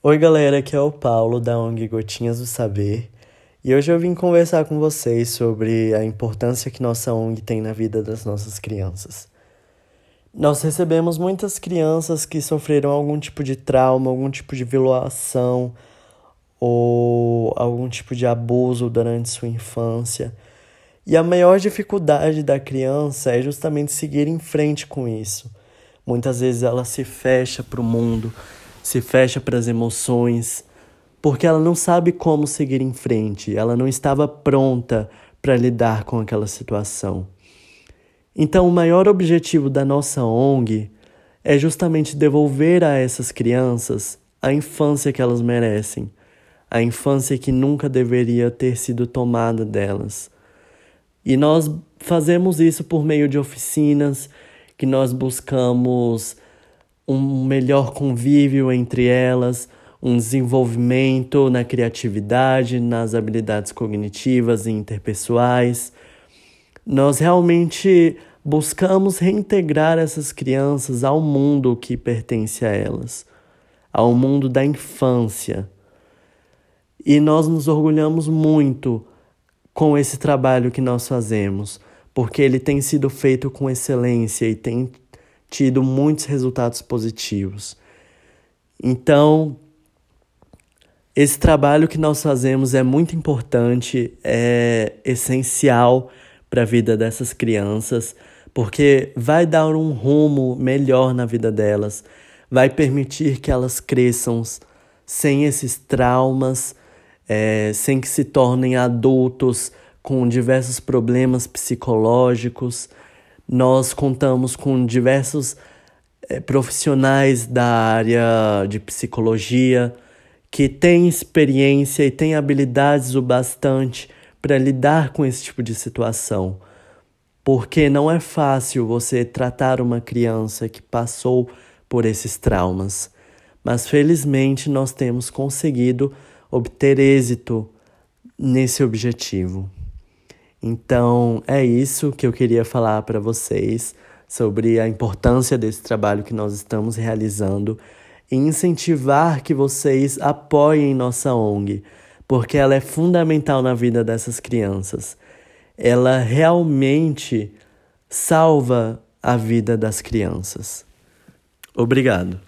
Oi, galera, aqui é o Paulo da ONG Gotinhas do Saber e hoje eu vim conversar com vocês sobre a importância que nossa ONG tem na vida das nossas crianças. Nós recebemos muitas crianças que sofreram algum tipo de trauma, algum tipo de violação ou algum tipo de abuso durante sua infância. E a maior dificuldade da criança é justamente seguir em frente com isso. Muitas vezes ela se fecha para o mundo se fecha para as emoções, porque ela não sabe como seguir em frente, ela não estava pronta para lidar com aquela situação. Então, o maior objetivo da nossa ONG é justamente devolver a essas crianças a infância que elas merecem, a infância que nunca deveria ter sido tomada delas. E nós fazemos isso por meio de oficinas que nós buscamos um melhor convívio entre elas, um desenvolvimento na criatividade, nas habilidades cognitivas e interpessoais. Nós realmente buscamos reintegrar essas crianças ao mundo que pertence a elas, ao mundo da infância. E nós nos orgulhamos muito com esse trabalho que nós fazemos, porque ele tem sido feito com excelência e tem tido muitos resultados positivos. Então, esse trabalho que nós fazemos é muito importante, é essencial para a vida dessas crianças, porque vai dar um rumo melhor na vida delas, vai permitir que elas cresçam sem esses traumas, é, sem que se tornem adultos com diversos problemas psicológicos, nós contamos com diversos é, profissionais da área de psicologia que têm experiência e têm habilidades o bastante para lidar com esse tipo de situação. Porque não é fácil você tratar uma criança que passou por esses traumas. Mas felizmente nós temos conseguido obter êxito nesse objetivo. Então, é isso que eu queria falar para vocês sobre a importância desse trabalho que nós estamos realizando e incentivar que vocês apoiem nossa ONG, porque ela é fundamental na vida dessas crianças. Ela realmente salva a vida das crianças. Obrigado.